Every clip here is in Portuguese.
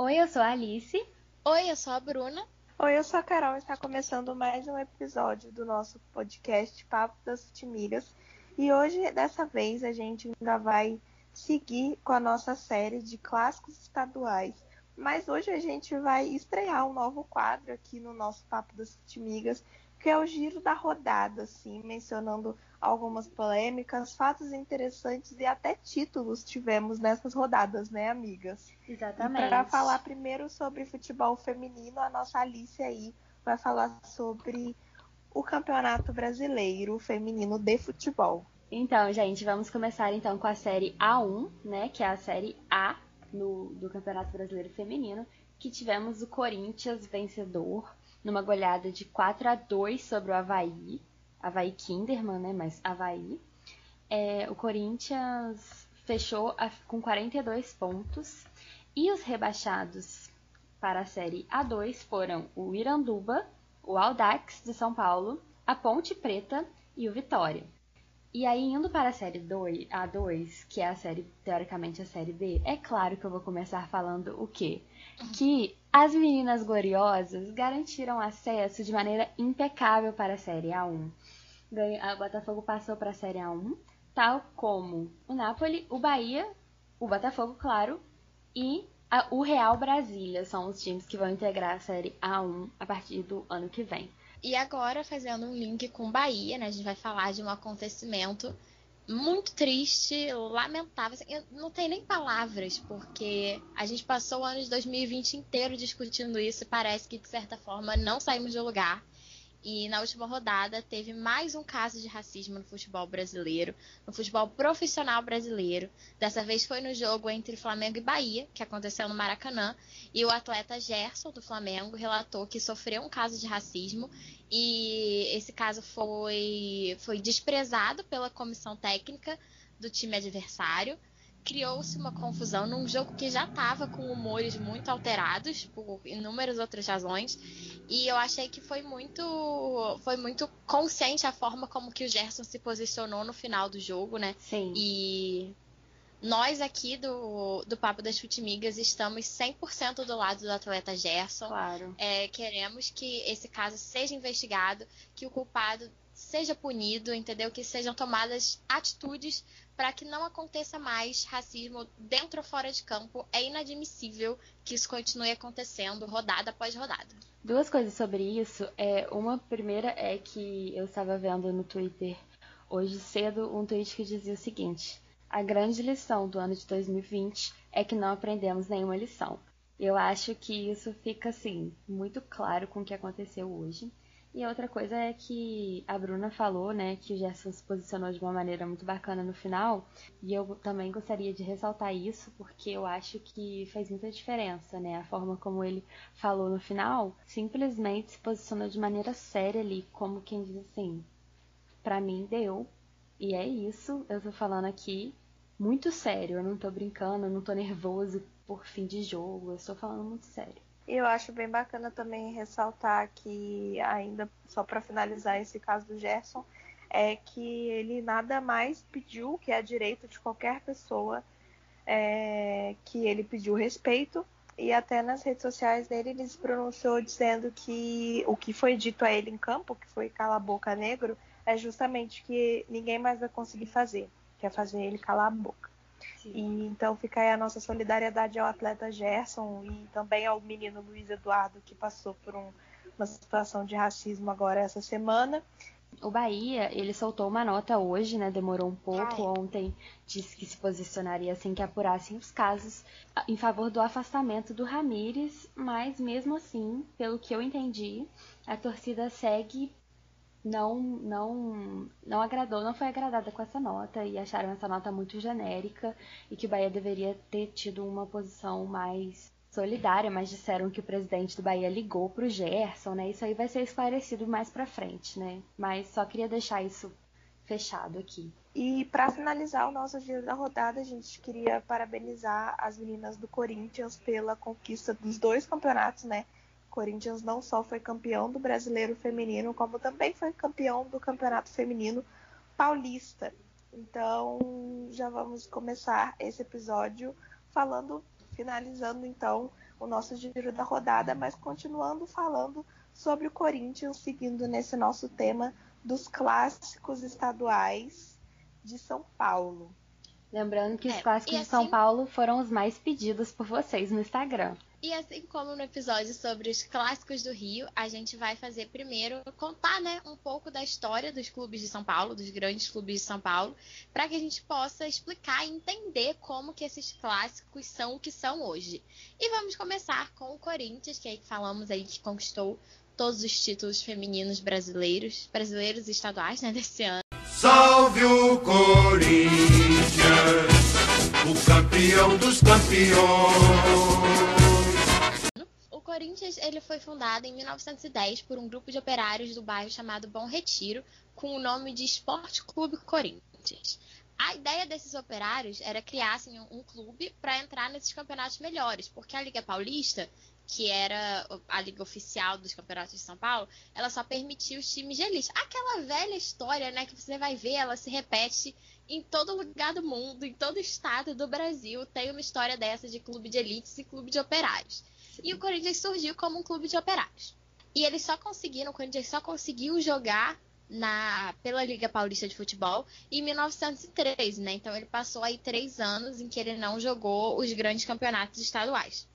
Oi, eu sou a Alice. Oi, eu sou a Bruna. Oi, eu sou a Carol. Está começando mais um episódio do nosso podcast Papo das Futimigas. E hoje, dessa vez, a gente ainda vai seguir com a nossa série de clássicos estaduais. Mas hoje a gente vai estrear um novo quadro aqui no nosso Papo das Futimigas, que é o giro da rodada, assim, mencionando algumas polêmicas, fatos interessantes e até títulos tivemos nessas rodadas, né, amigas? Exatamente. Para falar primeiro sobre futebol feminino, a nossa Alice aí vai falar sobre o Campeonato Brasileiro Feminino de Futebol. Então, gente, vamos começar então com a série A1, né, que é a série A no, do Campeonato Brasileiro Feminino, que tivemos o Corinthians vencedor numa goleada de 4 a 2 sobre o Havaí. Havaí Kinderman, né? Mas Havaí. É, o Corinthians fechou a, com 42 pontos. E os rebaixados para a Série A2 foram o Iranduba, o Audax de São Paulo, a Ponte Preta e o Vitória. E aí, indo para a série 2, A2, que é a série, teoricamente, a série B, é claro que eu vou começar falando o quê? Que as meninas gloriosas garantiram acesso de maneira impecável para a série A1. A Botafogo passou para a série A1, tal como o Napoli, o Bahia, o Botafogo, claro, e a, o Real Brasília são os times que vão integrar a série A1 a partir do ano que vem. E agora, fazendo um link com Bahia, né? A gente vai falar de um acontecimento muito triste, lamentável. Assim, eu não tenho nem palavras, porque a gente passou o ano de 2020 inteiro discutindo isso e parece que, de certa forma, não saímos do lugar. E na última rodada teve mais um caso de racismo no futebol brasileiro, no futebol profissional brasileiro. Dessa vez foi no jogo entre Flamengo e Bahia, que aconteceu no Maracanã, e o atleta Gerson do Flamengo relatou que sofreu um caso de racismo. E esse caso foi, foi desprezado pela comissão técnica do time adversário criou-se uma confusão num jogo que já estava com humores muito alterados por inúmeras outras razões e eu achei que foi muito foi muito consciente a forma como que o Gerson se posicionou no final do jogo, né? Sim. E nós aqui do, do Papo das Futimigas estamos 100% do lado do atleta Gerson. Claro. É, queremos que esse caso seja investigado, que o culpado seja punido, entendeu? Que sejam tomadas atitudes para que não aconteça mais racismo dentro ou fora de campo. É inadmissível que isso continue acontecendo rodada após rodada. Duas coisas sobre isso. É, uma primeira é que eu estava vendo no Twitter hoje cedo um tweet que dizia o seguinte: a grande lição do ano de 2020 é que não aprendemos nenhuma lição. Eu acho que isso fica assim muito claro com o que aconteceu hoje. E outra coisa é que a Bruna falou, né, que o Gerson se posicionou de uma maneira muito bacana no final, e eu também gostaria de ressaltar isso, porque eu acho que fez muita diferença, né? A forma como ele falou no final, simplesmente se posicionou de maneira séria ali, como quem diz assim: para mim deu, e é isso, eu tô falando aqui muito sério, eu não tô brincando, eu não tô nervoso por fim de jogo, eu estou falando muito sério. E eu acho bem bacana também ressaltar que, ainda só para finalizar esse caso do Gerson, é que ele nada mais pediu, que é direito de qualquer pessoa, é, que ele pediu respeito. E até nas redes sociais dele ele se pronunciou dizendo que o que foi dito a ele em campo, que foi cala a boca negro, é justamente que ninguém mais vai conseguir fazer, que é fazer ele calar a boca. E, então fica aí a nossa solidariedade ao atleta Gerson e também ao menino Luiz Eduardo que passou por um, uma situação de racismo agora essa semana. O Bahia, ele soltou uma nota hoje, né? Demorou um pouco. Ontem disse que se posicionaria assim que apurassem os casos em favor do afastamento do Ramires, mas mesmo assim, pelo que eu entendi, a torcida segue não não não agradou, não foi agradada com essa nota e acharam essa nota muito genérica e que o Bahia deveria ter tido uma posição mais solidária, mas disseram que o presidente do Bahia ligou pro Gerson, né? Isso aí vai ser esclarecido mais para frente, né? Mas só queria deixar isso fechado aqui. E para finalizar o nosso dia da rodada, a gente queria parabenizar as meninas do Corinthians pela conquista dos dois campeonatos, né? Corinthians não só foi campeão do Brasileiro Feminino, como também foi campeão do Campeonato Feminino Paulista. Então, já vamos começar esse episódio falando finalizando então o nosso giro da rodada, mas continuando falando sobre o Corinthians, seguindo nesse nosso tema dos clássicos estaduais de São Paulo. Lembrando que os é, clássicos assim, de São Paulo foram os mais pedidos por vocês no Instagram. E assim como no episódio sobre os clássicos do Rio, a gente vai fazer primeiro contar, né, um pouco da história dos clubes de São Paulo, dos grandes clubes de São Paulo, para que a gente possa explicar e entender como que esses clássicos são o que são hoje. E vamos começar com o Corinthians, que aí falamos aí que conquistou todos os títulos femininos brasileiros, brasileiros e estaduais, né, desse ano. Salve o Corinthians, o campeão dos campeões. Corinthians ele foi fundado em 1910 por um grupo de operários do bairro chamado Bom Retiro, com o nome de Esporte Clube Corinthians. A ideia desses operários era criar um clube para entrar nesses campeonatos melhores, porque a Liga Paulista, que era a liga oficial dos campeonatos de São Paulo, ela só permitia os times de elite. Aquela velha história, né, que você vai ver, ela se repete em todo lugar do mundo, em todo estado do Brasil, tem uma história dessa de clube de elites e clube de operários. E o Corinthians surgiu como um clube de operários. E eles só conseguiram, o Corinthians só conseguiu jogar na, pela Liga Paulista de Futebol em 1903, né? Então ele passou aí três anos em que ele não jogou os grandes campeonatos estaduais.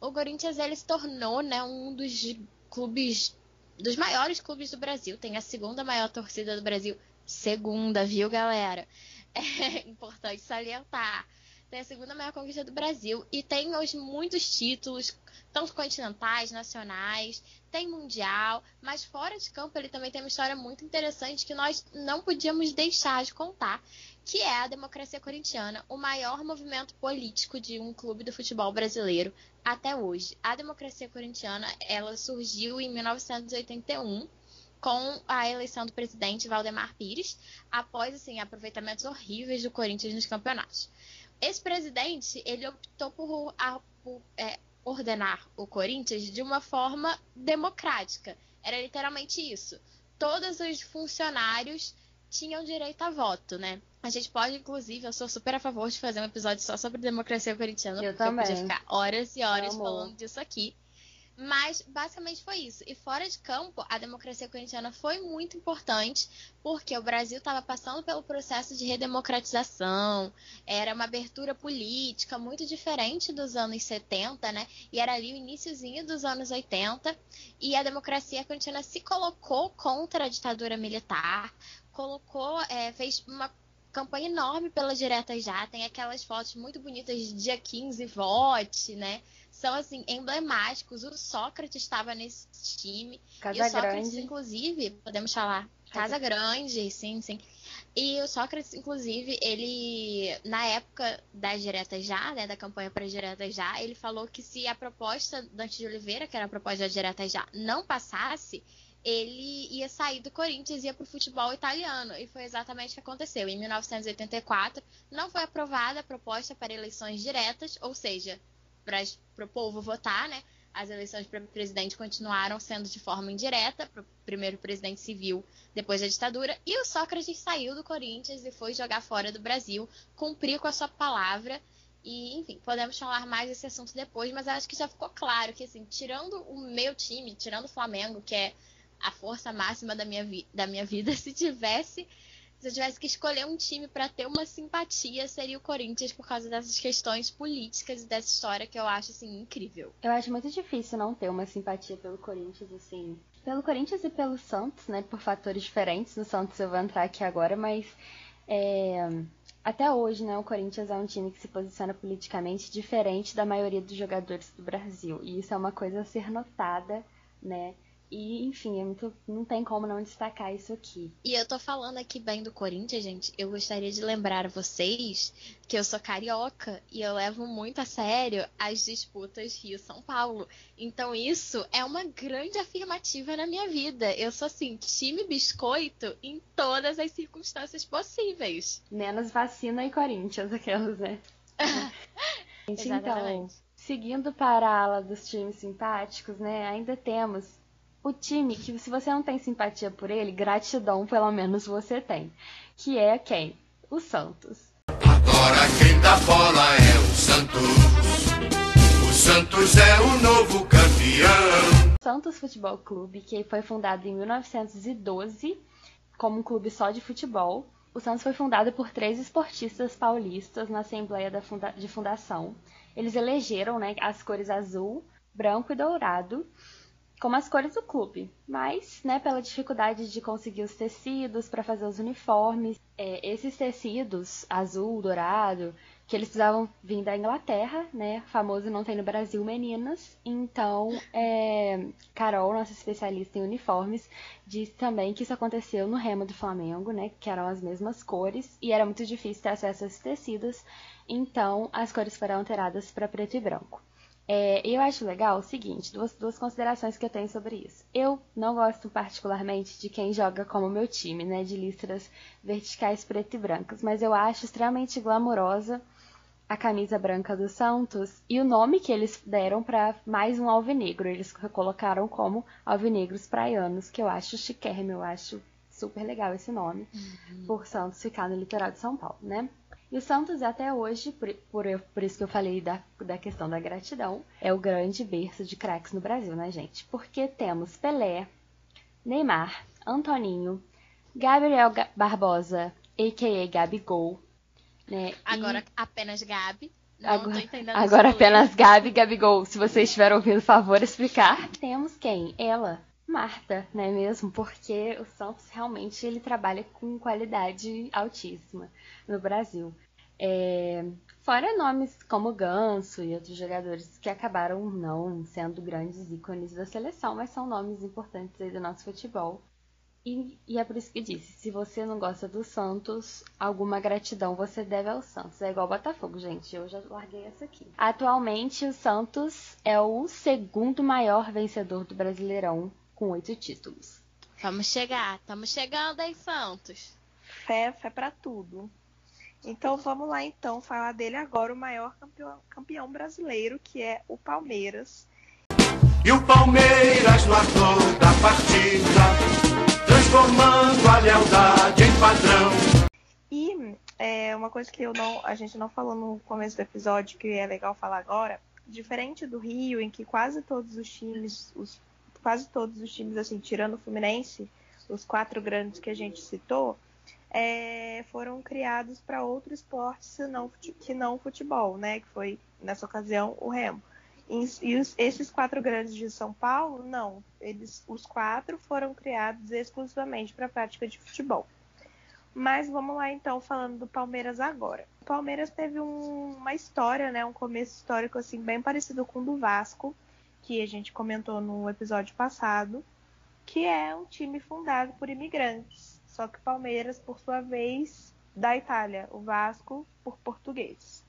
O Corinthians ele se tornou, né, um dos clubes, dos maiores clubes do Brasil. Tem a segunda maior torcida do Brasil, segunda, viu, galera? É importante salientar tem a segunda maior conquista do Brasil e tem hoje muitos títulos, tanto continentais, nacionais, tem mundial, mas fora de campo ele também tem uma história muito interessante que nós não podíamos deixar de contar, que é a democracia corintiana, o maior movimento político de um clube do futebol brasileiro até hoje. A democracia corintiana, ela surgiu em 1981 com a eleição do presidente Valdemar Pires, após assim aproveitamentos horríveis do Corinthians nos campeonatos. Esse presidente, ele optou por, a, por é, ordenar o Corinthians de uma forma democrática. Era literalmente isso. Todos os funcionários tinham direito a voto, né? A gente pode, inclusive, eu sou super a favor de fazer um episódio só sobre democracia corintiana, eu porque também. eu podia ficar horas e horas falando disso aqui. Mas basicamente foi isso. E fora de campo, a democracia corintiana foi muito importante, porque o Brasil estava passando pelo processo de redemocratização, era uma abertura política muito diferente dos anos 70, né? E era ali o iníciozinho dos anos 80, e a democracia corintiana se colocou contra a ditadura militar, colocou, é, fez uma campanha enorme pela direta já, tem aquelas fotos muito bonitas de dia 15 vote, né? São assim emblemáticos. O Sócrates estava nesse time. Casa e o Sócrates, Grande. inclusive, podemos falar, Casa, Grande, sim, sim. E o Sócrates, inclusive, ele, na época das diretas já, né, da campanha para diretas já, ele falou que se a proposta Dante de Oliveira, que era a proposta da diretas já, não passasse, ele ia sair do Corinthians e ia para o futebol italiano. E foi exatamente o que aconteceu. Em 1984, não foi aprovada a proposta para eleições diretas, ou seja, para o povo votar, né? As eleições para presidente continuaram sendo de forma indireta, para o primeiro presidente civil depois da ditadura, e o Sócrates saiu do Corinthians e foi jogar fora do Brasil, cumpriu com a sua palavra. E, enfim, podemos falar mais desse assunto depois, mas acho que já ficou claro que, assim, tirando o meu time, tirando o Flamengo, que é a força máxima da minha, da minha vida, se tivesse se eu tivesse que escolher um time para ter uma simpatia, seria o Corinthians por causa dessas questões políticas e dessa história que eu acho assim incrível. Eu acho muito difícil não ter uma simpatia pelo Corinthians assim, pelo Corinthians e pelo Santos, né, por fatores diferentes. No Santos eu vou entrar aqui agora, mas é, até hoje, né, o Corinthians é um time que se posiciona politicamente diferente da maioria dos jogadores do Brasil. E isso é uma coisa a ser notada, né? E, enfim, é muito, não tem como não destacar isso aqui. E eu tô falando aqui bem do Corinthians, gente. Eu gostaria de lembrar vocês que eu sou carioca e eu levo muito a sério as disputas Rio-São Paulo. Então isso é uma grande afirmativa na minha vida. Eu sou assim, time biscoito em todas as circunstâncias possíveis. Menos vacina e Corinthians, aquelas, né? gente, então, seguindo para a ala dos times simpáticos, né? Ainda temos o time que, se você não tem simpatia por ele, gratidão pelo menos você tem. Que é quem? O Santos. Agora quem dá bola é o Santos. Santos é o novo campeão. Santos Futebol Clube, que foi fundado em 1912 como um clube só de futebol. O Santos foi fundado por três esportistas paulistas na Assembleia de Fundação. Eles elegeram né, as cores azul, branco e dourado como as cores do clube, mas, né, pela dificuldade de conseguir os tecidos para fazer os uniformes, é, esses tecidos azul, dourado, que eles precisavam vir da Inglaterra, né, famoso não tem no Brasil meninas, então é, Carol, nossa especialista em uniformes, disse também que isso aconteceu no remo do Flamengo, né, que eram as mesmas cores e era muito difícil ter acesso a esses tecidos, então as cores foram alteradas para preto e branco. É, eu acho legal o seguinte, duas, duas considerações que eu tenho sobre isso. Eu não gosto particularmente de quem joga como meu time, né, de listras verticais preto e brancas, mas eu acho extremamente glamourosa a camisa branca do Santos e o nome que eles deram para mais um alvinegro. Eles colocaram como alvinegros praianos, que eu acho chiquérrimo, eu acho super legal esse nome, uhum. por Santos ficar no litoral de São Paulo, né? E o Santos, até hoje, por, por, por, isso que eu falei da, da questão da gratidão, é o grande berço de craques no Brasil, né, gente? Porque temos Pelé, Neymar, Antoninho, Gabriel Barbosa, a.k.a. Gabigol, né? Agora e... apenas Gabi. Não agora, agora apenas Gabi Gabigol. Se vocês estiver ouvindo, favor, explicar. Temos quem? Ela, Marta, não é mesmo? Porque o Santos realmente ele trabalha com qualidade altíssima no Brasil. É, fora nomes como Ganso e outros jogadores que acabaram não sendo grandes ícones da seleção, mas são nomes importantes aí do nosso futebol. E, e, é por isso que disse, se você não gosta do Santos, alguma gratidão você deve ao Santos. É igual Botafogo, gente. Eu já larguei essa aqui. Atualmente, o Santos é o segundo maior vencedor do Brasileirão com oito títulos. Vamos chegar, estamos chegando aí, Santos. Fé, fé para tudo. Então vamos lá então falar dele agora, o maior campeão, campeão brasileiro, que é o Palmeiras. E o Palmeiras no ator da partida, transformando a lealdade em padrão. E é, uma coisa que eu não, a gente não falou no começo do episódio, que é legal falar agora, diferente do Rio, em que quase todos os times, os quase todos os times, assim, tirando o Fluminense, os quatro grandes que a gente citou, é, foram criados para outro esporte senão, que não futebol, né? Que foi, nessa ocasião, o remo. E, e os, esses quatro grandes de São Paulo, não. Eles, os quatro foram criados exclusivamente para a prática de futebol. Mas vamos lá então falando do Palmeiras agora. O Palmeiras teve um, uma história, né, um começo histórico assim bem parecido com o do Vasco que a gente comentou no episódio passado, que é um time fundado por imigrantes. Só que Palmeiras, por sua vez, da Itália, o Vasco por português.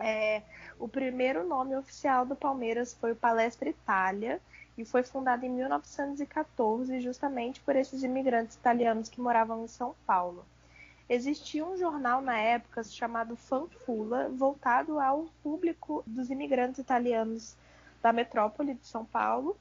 É, o primeiro nome oficial do Palmeiras foi o Palestra Itália e foi fundado em 1914 justamente por esses imigrantes italianos que moravam em São Paulo. Existia um jornal na época chamado Fanfula, voltado ao público dos imigrantes italianos da metrópole de São Paulo,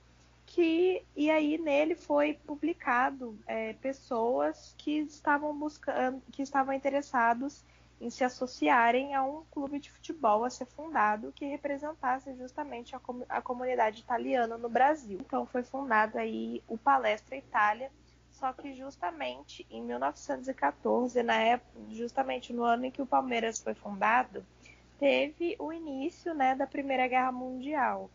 que e aí nele foi publicado é, pessoas que estavam buscando, que estavam interessados em se associarem a um clube de futebol a ser fundado que representasse justamente a, com, a comunidade italiana no Brasil. Então foi fundado aí o Palestra Itália, só que justamente em 1914, na época, justamente no ano em que o Palmeiras foi fundado, teve o início né, da Primeira Guerra Mundial.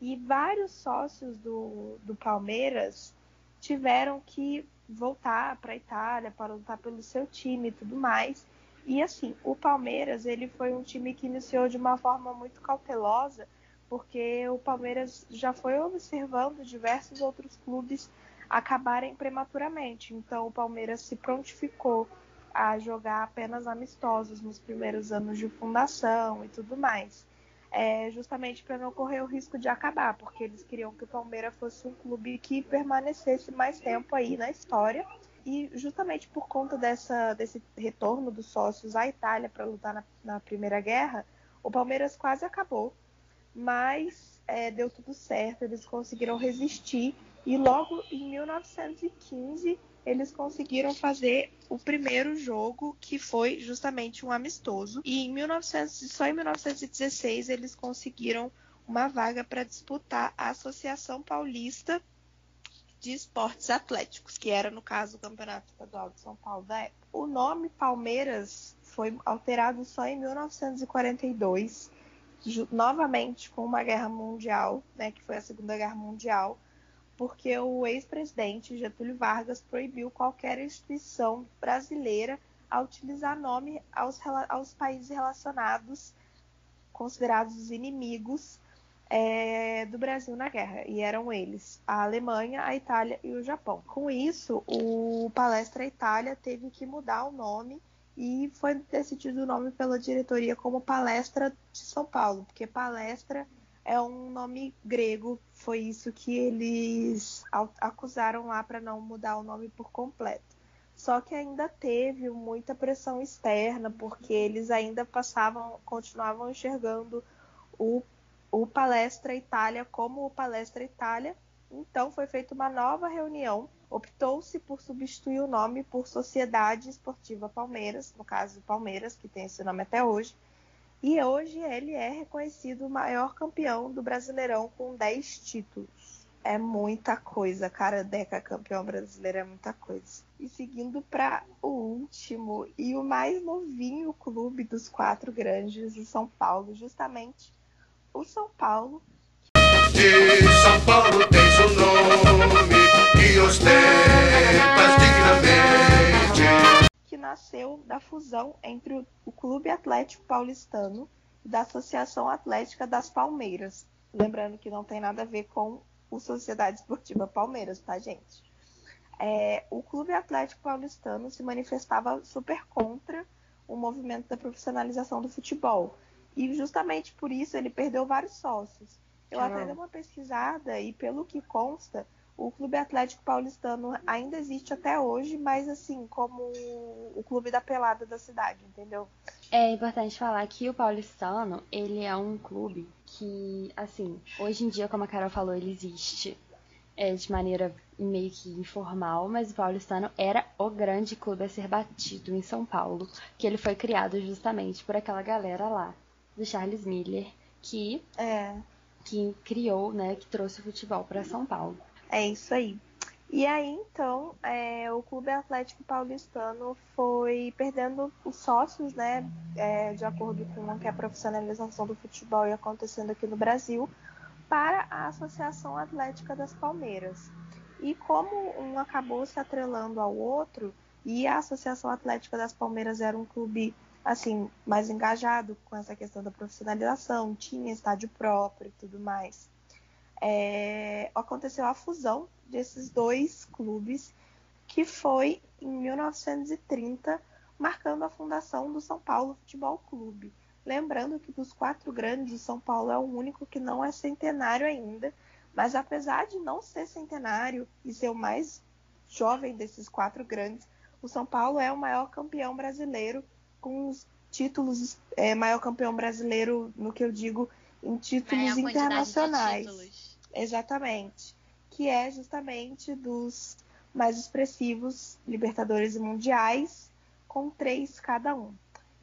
E vários sócios do, do Palmeiras tiveram que voltar para a Itália para lutar pelo seu time e tudo mais. E assim, o Palmeiras ele foi um time que iniciou de uma forma muito cautelosa, porque o Palmeiras já foi observando diversos outros clubes acabarem prematuramente. Então o Palmeiras se prontificou a jogar apenas amistosos nos primeiros anos de fundação e tudo mais é, justamente para não correr o risco de acabar, porque eles queriam que o Palmeiras fosse um clube que permanecesse mais tempo aí na história. E justamente por conta dessa, desse retorno dos sócios à Itália para lutar na, na, Primeira Guerra, o Palmeiras quase acabou, mas é, deu tudo certo, eles conseguiram resistir e logo em 1915 eles conseguiram fazer o primeiro jogo, que foi justamente um amistoso. E em 1900, só em 1916 eles conseguiram uma vaga para disputar a Associação Paulista de Esportes Atléticos, que era, no caso, o Campeonato Estadual de São Paulo da época. O nome Palmeiras foi alterado só em 1942, novamente com uma guerra mundial, né, que foi a Segunda Guerra Mundial, porque o ex-presidente Getúlio Vargas proibiu qualquer instituição brasileira a utilizar nome aos, aos países relacionados, considerados inimigos é, do Brasil na guerra, e eram eles a Alemanha, a Itália e o Japão. Com isso, o Palestra Itália teve que mudar o nome e foi decidido o nome pela diretoria como Palestra de São Paulo, porque palestra é um nome grego, foi isso que eles acusaram lá para não mudar o nome por completo. Só que ainda teve muita pressão externa, porque eles ainda passavam, continuavam enxergando o o Palestra Itália como o Palestra Itália. Então foi feita uma nova reunião. Optou-se por substituir o nome por Sociedade Esportiva Palmeiras, no caso Palmeiras, que tem esse nome até hoje. E hoje ele é reconhecido o maior campeão do Brasileirão com 10 títulos. É muita coisa, cara. Deca campeão brasileiro é muita coisa. E seguindo para o último e o mais novinho clube dos quatro grandes de São Paulo, justamente o São Paulo. De São Paulo tens o nome dignamente. Que nasceu da fusão entre o Clube Atlético Paulistano e da Associação Atlética das Palmeiras. Lembrando que não tem nada a ver com o Sociedade Esportiva Palmeiras, tá, gente? É, o Clube Atlético Paulistano se manifestava super contra o movimento da profissionalização do futebol e justamente por isso ele perdeu vários sócios. Eu até dei uma pesquisada e pelo que consta, o Clube Atlético Paulistano ainda existe até hoje, mas assim, como o clube da pelada da cidade, entendeu? É importante falar que o Paulistano, ele é um clube que, assim, hoje em dia, como a Carol falou, ele existe é, de maneira meio que informal, mas o Paulistano era o grande clube a ser batido em São Paulo, que ele foi criado justamente por aquela galera lá do Charles Miller, que é que criou, né, que trouxe o futebol para São Paulo. É isso aí. E aí, então, é, o Clube Atlético Paulistano foi perdendo os sócios, né, é, de acordo com que a profissionalização do futebol ia acontecendo aqui no Brasil, para a Associação Atlética das Palmeiras. E como um acabou se atrelando ao outro, e a Associação Atlética das Palmeiras era um clube assim, mais engajado com essa questão da profissionalização, tinha estádio próprio e tudo mais. É, aconteceu a fusão desses dois clubes, que foi em 1930, marcando a fundação do São Paulo Futebol Clube. Lembrando que dos quatro grandes, o São Paulo é o único que não é centenário ainda, mas apesar de não ser centenário e ser o mais jovem desses quatro grandes, o São Paulo é o maior campeão brasileiro com os títulos, é, maior campeão brasileiro, no que eu digo, em títulos internacionais. Exatamente. Que é justamente dos mais expressivos Libertadores e Mundiais, com três cada um.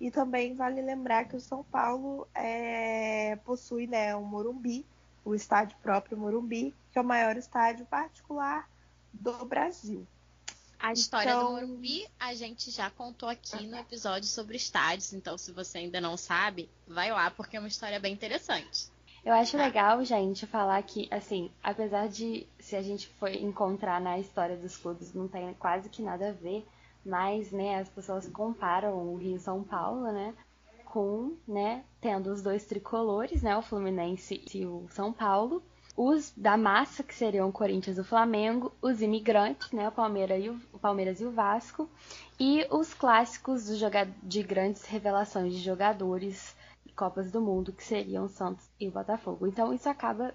E também vale lembrar que o São Paulo é, possui né, o Morumbi, o estádio próprio Morumbi, que é o maior estádio particular do Brasil. A história então... do Morumbi a gente já contou aqui no episódio sobre estádios, então se você ainda não sabe, vai lá porque é uma história bem interessante. Eu acho legal, gente, falar que, assim, apesar de se a gente for encontrar na história dos clubes, não tem quase que nada a ver, mas, né, as pessoas comparam o Rio São Paulo, né, com, né, tendo os dois tricolores, né, o Fluminense e o São Paulo, os da massa, que seriam o Corinthians e o Flamengo, os imigrantes, né, o Palmeiras e o, o Palmeiras e o Vasco, e os clássicos de grandes revelações de jogadores Copas do Mundo, que seriam Santos e Botafogo. Então isso acaba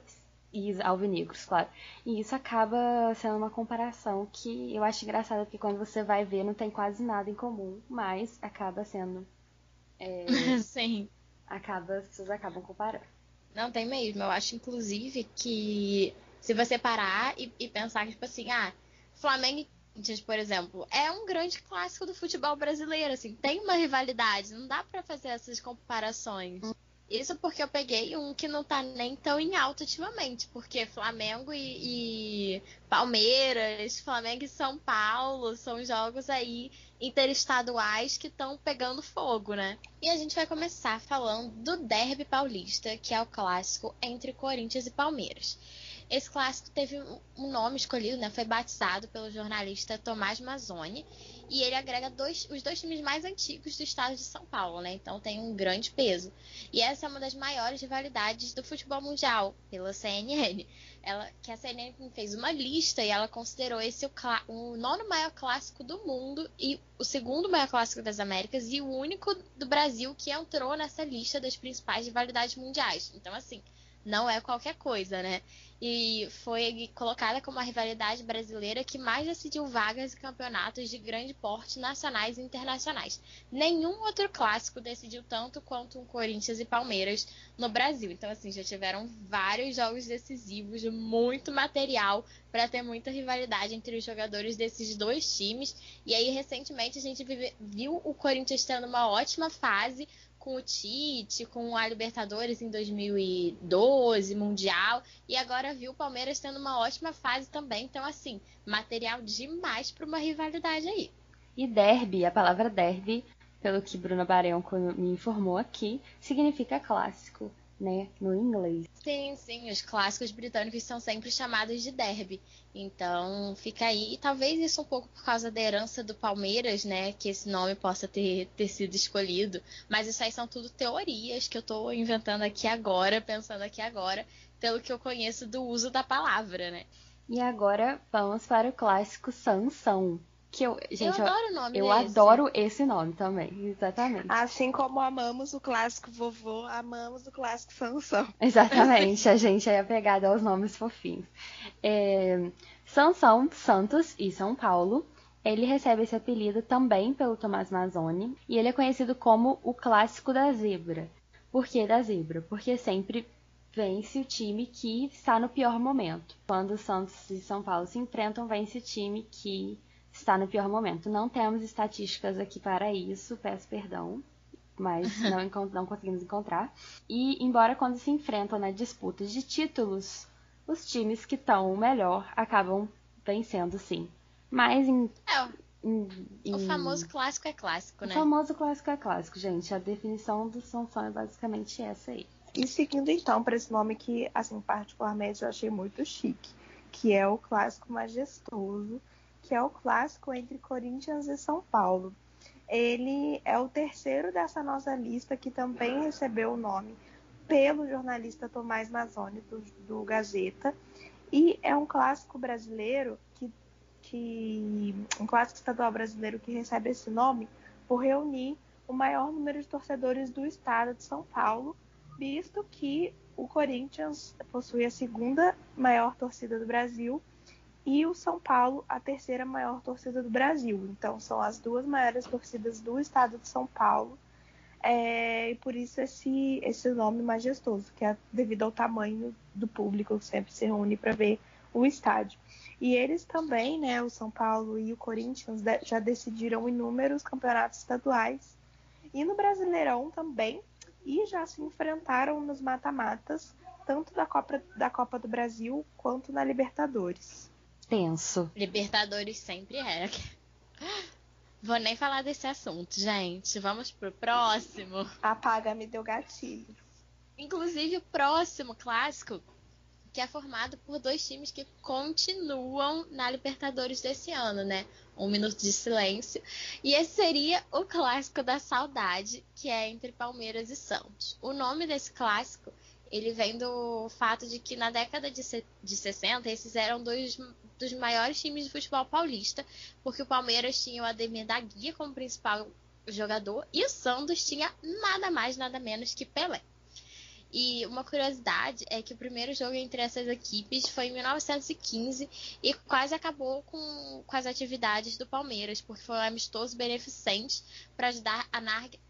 e alvinegros, claro. E isso acaba sendo uma comparação que eu acho engraçada, porque quando você vai ver não tem quase nada em comum, mas acaba sendo. É, Sim. Acaba, pessoas acabam comparando. Não, tem mesmo. Eu acho, inclusive, que se você parar e, e pensar que, tipo assim, ah, Flamengo e Corinthians, por exemplo, é um grande clássico do futebol brasileiro, assim, tem uma rivalidade, não dá para fazer essas comparações. Isso porque eu peguei um que não tá nem tão em alta ultimamente, porque Flamengo e, e, Palmeiras, Flamengo e São Paulo são jogos aí interestaduais que estão pegando fogo, né? E a gente vai começar falando do Derby Paulista, que é o clássico entre Corinthians e Palmeiras. Esse clássico teve um nome escolhido, né? Foi batizado pelo jornalista Tomás Mazzoni. E ele agrega dois, os dois times mais antigos do estado de São Paulo, né? Então tem um grande peso. E essa é uma das maiores rivalidades do futebol mundial, pela CNN. Ela, que a CNN fez uma lista e ela considerou esse o, o nono maior clássico do mundo e o segundo maior clássico das Américas e o único do Brasil que entrou nessa lista das principais rivalidades mundiais. Então, assim, não é qualquer coisa, né? E foi colocada como a rivalidade brasileira que mais decidiu vagas e campeonatos de grande porte nacionais e internacionais. Nenhum outro clássico decidiu tanto quanto um Corinthians e Palmeiras no Brasil. Então, assim, já tiveram vários jogos decisivos, muito material para ter muita rivalidade entre os jogadores desses dois times. E aí, recentemente, a gente viu o Corinthians tendo uma ótima fase com o Tite, com a Libertadores em 2012, Mundial, e agora viu o Palmeiras tendo uma ótima fase também. Então, assim, material demais para uma rivalidade aí. E derby, a palavra derby, pelo que Bruna Barão me informou aqui, significa clássico né, no inglês. Sim, sim, os clássicos britânicos são sempre chamados de derby. Então, fica aí. E talvez isso um pouco por causa da herança do Palmeiras, né, que esse nome possa ter, ter sido escolhido. Mas isso aí são tudo teorias que eu estou inventando aqui agora, pensando aqui agora, pelo que eu conheço do uso da palavra, né? E agora vamos para o clássico Sansão, que eu, gente, eu adoro o nome Eu desse. adoro esse nome também, exatamente. Assim como amamos o clássico vovô, amamos o clássico Sansão. Exatamente, a gente é apegado aos nomes fofinhos. É, Sansão Santos e São Paulo. Ele recebe esse apelido também pelo Tomás Mazzoni e ele é conhecido como o clássico da zebra. Por que da zebra? Porque sempre vence o time que está no pior momento. Quando Santos e São Paulo se enfrentam, vence o time que está no pior momento. Não temos estatísticas aqui para isso, peço perdão, mas não, não conseguimos encontrar. E, embora quando se enfrentam na disputa de títulos, os times que estão melhor acabam vencendo, sim. Mas em. É, em, em... O famoso clássico é clássico, né? O famoso clássico é clássico, gente. A definição do Sansão é basicamente essa aí. E seguindo então para esse nome que, assim, particularmente eu achei muito chique, que é o clássico majestoso que é o clássico entre Corinthians e São Paulo. Ele é o terceiro dessa nossa lista que também recebeu o nome pelo jornalista Tomás Mazzoni, do, do Gazeta. E é um clássico brasileiro que, que. um clássico estadual brasileiro que recebe esse nome por reunir o maior número de torcedores do estado de São Paulo, visto que o Corinthians possui a segunda maior torcida do Brasil e o São Paulo, a terceira maior torcida do Brasil. Então, são as duas maiores torcidas do estado de São Paulo. É, e por isso esse, esse nome majestoso, que é devido ao tamanho do público que sempre se reúne para ver o estádio. E eles também, né, o São Paulo e o Corinthians, já decidiram inúmeros campeonatos estaduais. E no Brasileirão também, e já se enfrentaram nos mata-matas, tanto da Copa, da Copa do Brasil quanto na Libertadores tenso. Libertadores sempre é. Vou nem falar desse assunto, gente. Vamos pro próximo. Apaga, me deu gatilho. Inclusive o próximo clássico, que é formado por dois times que continuam na Libertadores desse ano, né? Um minuto de silêncio. E esse seria o clássico da saudade, que é entre Palmeiras e Santos. O nome desse clássico ele vem do fato de que na década de, de 60 esses eram dois dos maiores times de futebol paulista, porque o Palmeiras tinha o Ademir da Guia como principal jogador e o Santos tinha nada mais, nada menos que Pelé. E uma curiosidade é que o primeiro jogo entre essas equipes foi em 1915 e quase acabou com, com as atividades do Palmeiras, porque foi um amistoso beneficente para ajudar a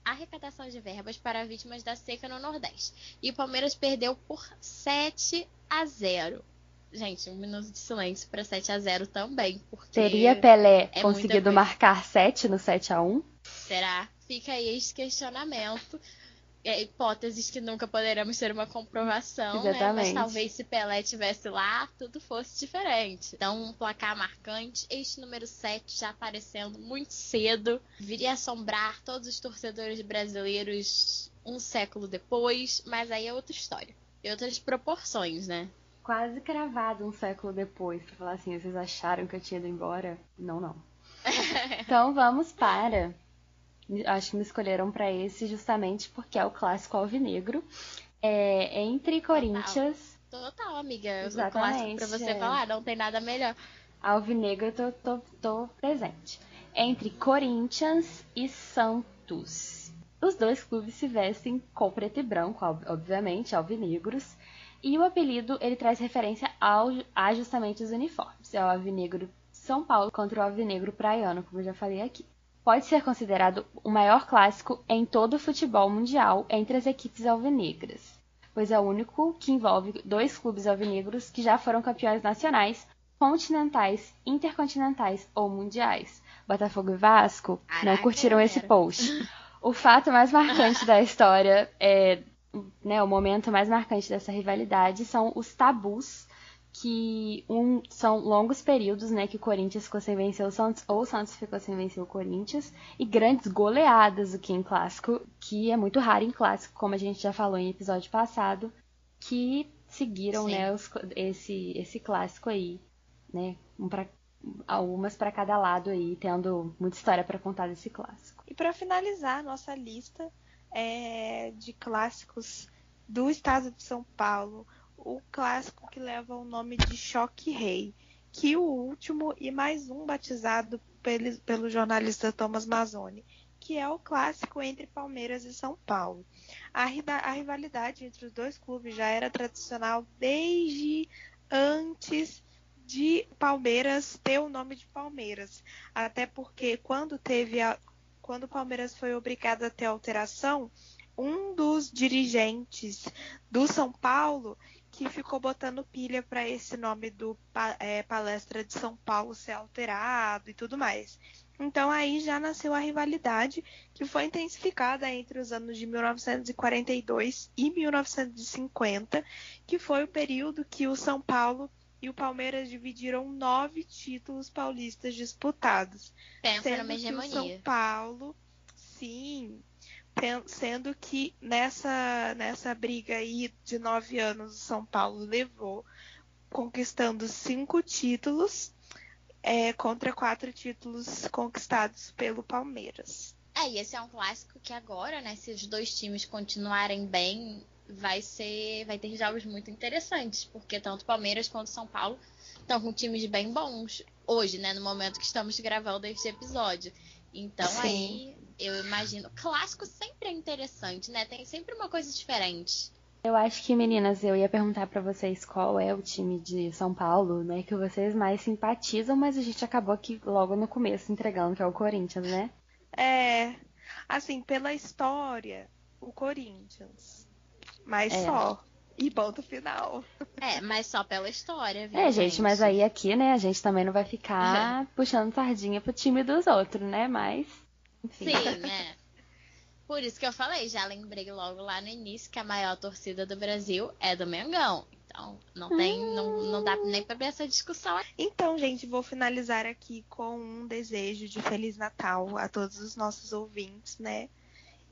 arrecadação de verbas para vítimas da seca no Nordeste. E o Palmeiras perdeu por 7 a 0. Gente, um minuto de silêncio para 7 a 0 também. Porque Teria Pelé é conseguido marcar 7 no 7 a 1 Será? Fica aí esse questionamento. É, hipóteses que nunca poderemos ter uma comprovação, né? Mas talvez se Pelé tivesse lá, tudo fosse diferente. Então, um placar marcante. Este número 7 já aparecendo muito cedo. Viria assombrar todos os torcedores brasileiros um século depois, mas aí é outra história. E outras proporções, né? Quase cravado um século depois, pra falar assim, vocês acharam que eu tinha ido embora? Não, não. Então vamos para. Acho que me escolheram para esse justamente porque é o clássico alvinegro. É, entre Corinthians. Total, amiga. Exatamente, pra você é. falar, não tem nada melhor. Alvinegro, tô, tô, tô presente. Entre Corinthians e Santos. Os dois clubes se vestem com preto e branco, ob- obviamente, alvinegros. E o apelido, ele traz referência ao, a justamente os uniformes. É o alvinegro São Paulo contra o alvinegro praiano, como eu já falei aqui. Pode ser considerado o maior clássico em todo o futebol mundial entre as equipes alvinegras, pois é o único que envolve dois clubes alvinegros que já foram campeões nacionais, continentais, intercontinentais ou mundiais. Botafogo e Vasco não Caraca, curtiram esse post. O fato mais marcante da história é, né, o momento mais marcante dessa rivalidade são os tabus que um, são longos períodos, né, que o Corinthians ficou sem vencer o Santos ou o Santos ficou sem vencer o Corinthians e grandes goleadas aqui em clássico, que é muito raro em clássico, como a gente já falou em episódio passado, que seguiram, Sim. né, os- esse esse clássico aí, né, um pra, algumas para cada lado aí, tendo muita história para contar desse clássico. E para finalizar nossa lista é, de clássicos do estado de São Paulo, o clássico que leva o nome de Choque Rei, que o último e mais um batizado pelo, pelo jornalista Thomas Mazzoni, que é o clássico entre Palmeiras e São Paulo. A, a rivalidade entre os dois clubes já era tradicional desde antes de Palmeiras ter o nome de Palmeiras. Até porque quando teve a, quando o Palmeiras foi obrigado a ter alteração, um dos dirigentes do São Paulo que ficou botando pilha para esse nome do é, Palestra de São Paulo ser alterado e tudo mais. Então aí já nasceu a rivalidade que foi intensificada entre os anos de 1942 e 1950, que foi o período que o São Paulo e o Palmeiras dividiram nove títulos paulistas disputados. Pensa Sendo numa que o São hegemonia. Paulo, sim, sendo que nessa, nessa briga aí de nove anos o São Paulo levou, conquistando cinco títulos é, contra quatro títulos conquistados pelo Palmeiras. É, e esse é um clássico que agora, né, se os dois times continuarem bem, vai ser, vai ter jogos muito interessantes, porque tanto Palmeiras quanto São Paulo estão com times bem bons hoje, né, no momento que estamos gravando este episódio. Então Sim. aí eu imagino, clássico sempre é interessante, né? Tem sempre uma coisa diferente. Eu acho que, meninas, eu ia perguntar pra vocês qual é o time de São Paulo, né, que vocês mais simpatizam, mas a gente acabou aqui logo no começo entregando que é o Corinthians, né? É, assim, pela história, o Corinthians. Mas É. só. E ponto final. É, mas só pela história, viu? É, gente, mas aí aqui, né, a gente também não vai ficar puxando sardinha pro time dos outros, né? Mas. Enfim. Sim, né? Por isso que eu falei, já lembrei logo lá no início que a maior torcida do Brasil é do Mengão. Então, não tem, não, não dá nem pra ver essa discussão. Então, gente, vou finalizar aqui com um desejo de Feliz Natal a todos os nossos ouvintes, né?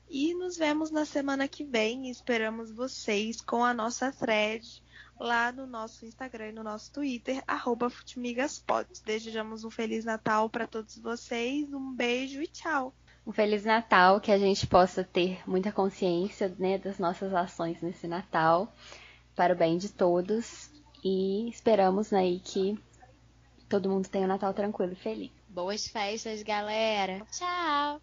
E nos vemos na semana que vem. Esperamos vocês com a nossa thread lá no nosso Instagram e no nosso Twitter, arroba Futimigaspod. Desejamos um Feliz Natal para todos vocês. Um beijo e tchau. Um Feliz Natal, que a gente possa ter muita consciência, né, das nossas ações nesse Natal, para o bem de todos. E esperamos né, aí que todo mundo tenha um Natal tranquilo e feliz. Boas festas, galera. Tchau!